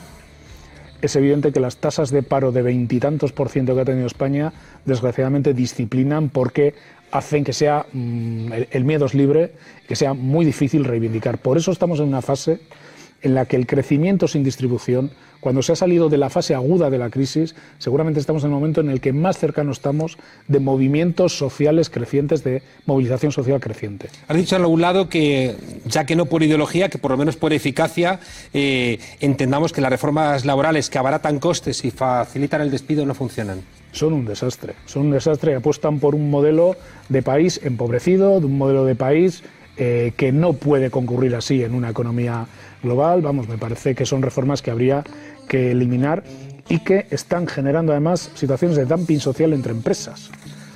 Es evidente que las tasas de paro de veintitantos por ciento que ha tenido España, desgraciadamente, disciplinan porque hacen que sea mm, el, miedo es libre, que sea muy difícil reivindicar. Por eso estamos en una fase en la que el crecimiento sin distribución, cuando se ha salido de la fase aguda de la crisis, seguramente estamos en el momento en el que más cercano estamos de movimientos sociales crecientes, de movilización social creciente. Has dicho en algún lado que, ya que no por ideología, que por lo menos por eficacia, eh, entendamos que las reformas laborales que abaratan costes y facilitan el despido no funcionan son un desastre. Son un desastre y apuestan por un modelo de país empobrecido, de un modelo de país eh, que no puede concurrir así en una economía global. Vamos, me parece que son reformas que habría que eliminar y que están generando además situaciones de dumping social entre empresas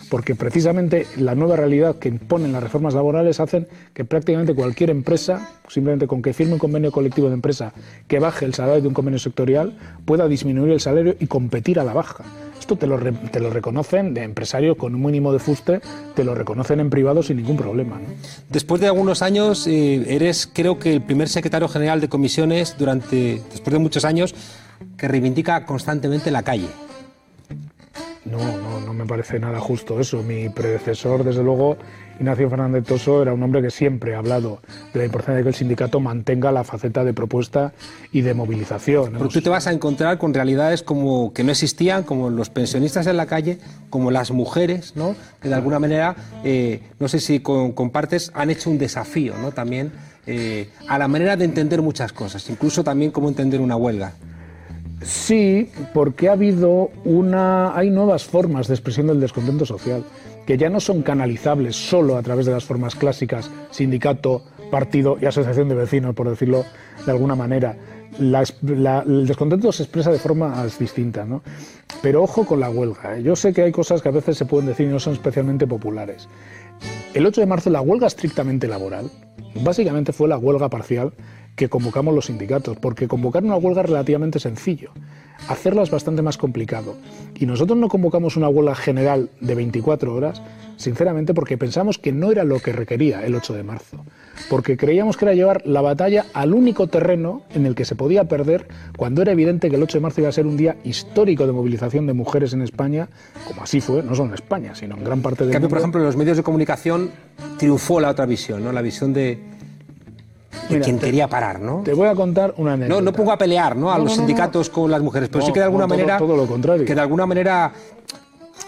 porque precisamente la nueva realidad que imponen las reformas laborales hacen que prácticamente cualquier empresa, simplemente con que firme un convenio colectivo de empresa que baje el salario de un convenio sectorial, pueda disminuir el salario y competir a la baja. Esto te lo, te lo reconocen de empresario con un mínimo de fuste, te lo reconocen en privado sin ningún problema. Después de algunos años, eh, eres creo que el primer secretario general de comisiones durante, después de muchos años, que reivindica constantemente la calle. No, no, no me parece nada justo eso. Mi predecesor, desde luego, Ignacio Fernández Toso, era un hombre que siempre ha hablado de la importancia de que el sindicato mantenga la faceta de propuesta y de movilización. Porque tú te vas a encontrar con realidades como que no existían, como los pensionistas en la calle, como las mujeres, ¿no? que de alguna manera, eh, no sé si compartes, han hecho un desafío ¿no? también eh, a la manera de entender muchas cosas, incluso también cómo entender una huelga. Sí, porque ha habido una. hay nuevas formas de expresión del descontento social, que ya no son canalizables solo a través de las formas clásicas, sindicato, partido y asociación de vecinos, por decirlo de alguna manera. el descontento se expresa de formas distintas, ¿no? Pero ojo con la huelga. ¿eh? Yo sé que hay cosas que a veces se pueden decir y no son especialmente populares. El 8 de marzo la huelga estrictamente laboral, básicamente fue la huelga parcial que convocamos los sindicatos, porque convocar una huelga es relativamente sencillo, hacerla es bastante más complicado. Y nosotros no convocamos una huelga general de 24 horas, sinceramente porque pensamos que no era lo que requería el 8 de marzo, porque creíamos que era llevar la batalla al único terreno en el que se podía perder cuando era evidente que el 8 de marzo iba a ser un día histórico de movilización de mujeres en España, como así fue, no solo en España, sino en gran parte del mundo. Por ejemplo, en los medios de comunicación triunfó la otra visión, ¿no? la visión de quien quería parar, ¿no? Te voy a contar una anécdota. No, no pongo a pelear, ¿no? A los sindicatos con las mujeres, pero sí que de alguna manera... Todo lo contrario. Que de alguna manera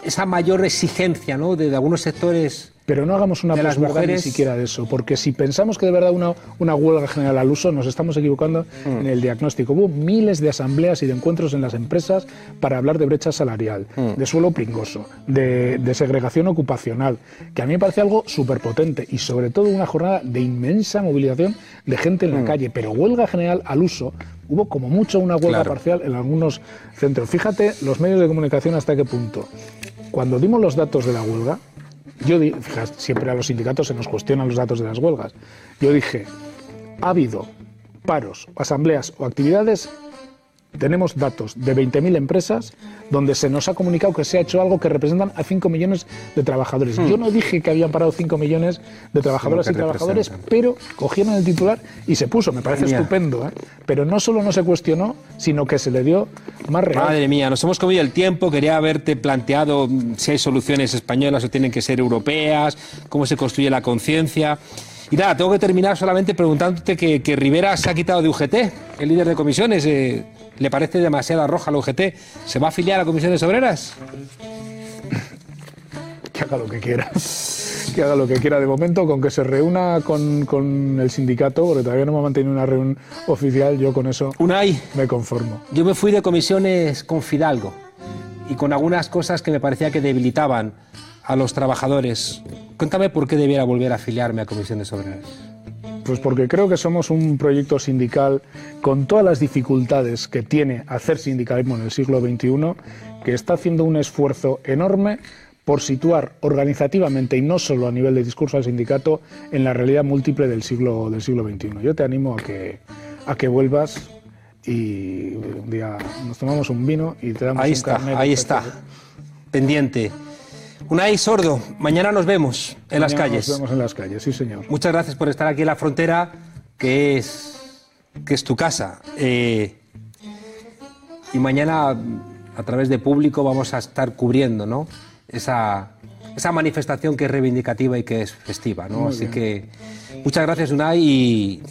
esa mayor exigencia, ¿no? De, algunos sectores pero no hagamos una posverdad ni siquiera de eso, porque si pensamos que de verdad una, una huelga general al uso, nos estamos equivocando Mm. en el diagnóstico. Hubo miles de asambleas y de encuentros en las empresas para hablar de brecha salarial, Mm. de suelo pringoso, de, de segregación ocupacional, que a mí me parece algo súper potente y sobre todo una jornada de inmensa movilización de gente Mm. en la calle, pero huelga general al uso. Hubo como mucho una huelga Claro. parcial en algunos centros. Fíjate los medios de comunicación hasta qué punto. Cuando dimos los datos de la huelga, yo di- fijas, siempre a los sindicatos se nos cuestionan los datos de las huelgas. Yo dije, ha habido paros, asambleas o actividades, tenemos datos de 20.000 empresas donde se nos ha comunicado que se ha hecho algo que representan a 5 millones de trabajadores. Yo no dije que habían parado 5 millones de trabajadoras y trabajadores, pero cogieron el titular y se puso. Me parece Mía. estupendo, ¿eh? pero no solo no se cuestionó, sino que se le dio más real. Madre mía, nos hemos comido el tiempo. Quería haberte planteado mm, si hay soluciones españolas o tienen que ser europeas, cómo se construye la conciencia. Y nada, tengo que terminar solamente preguntándote que, que Rivera se ha quitado de UGT, el líder de comisiones. eh, ¿Le parece demasiada roja la UGT? ¿Se va a afiliar a comisiones obreras? que haga lo que quiera. Que haga lo que quiera de momento, con que se reúna con, con el sindicato, porque todavía no hemos mantenido una reunión oficial, yo con eso Unai, me conformo. yo me fui de comisiones con Fidalgo y con algunas cosas que me parecía que debilitaban a los trabajadores. Cuéntame por qué debiera volver a afiliarme a comisiones obreras. Pues porque creo que somos un proyecto sindical con todas las dificultades que tiene hacer sindicalismo en el siglo XXI, que está haciendo un esfuerzo enorme por situar organizativamente y no solo a nivel de discurso al sindicato en la realidad múltiple del siglo, del siglo XXI. Yo te animo a que, a que vuelvas y un día nos tomamos un vino y te damos Ahí un está, carnet ahí está. Pendiente. Unai Sordo, mañana nos vemos en las calles. Nos vemos en las calles, sí señor. Muchas gracias por estar aquí en la frontera, que es, que es tu casa. Eh, y mañana, a través de público, vamos a estar cubriendo ¿no? esa, esa manifestación que es reivindicativa y que es festiva. ¿no? Muy Así bien. que muchas gracias, Unai, y,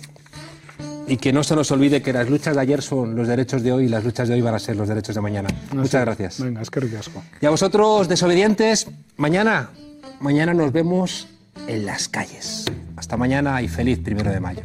y que no se nos olvide que las luchas de ayer son los derechos de hoy y las luchas de hoy van a ser los derechos de mañana. Muchas gracias. Venga, es que ricasco. Y a vosotros, desobedientes, mañana, mañana nos vemos en las calles. Hasta mañana y feliz primero de mayo.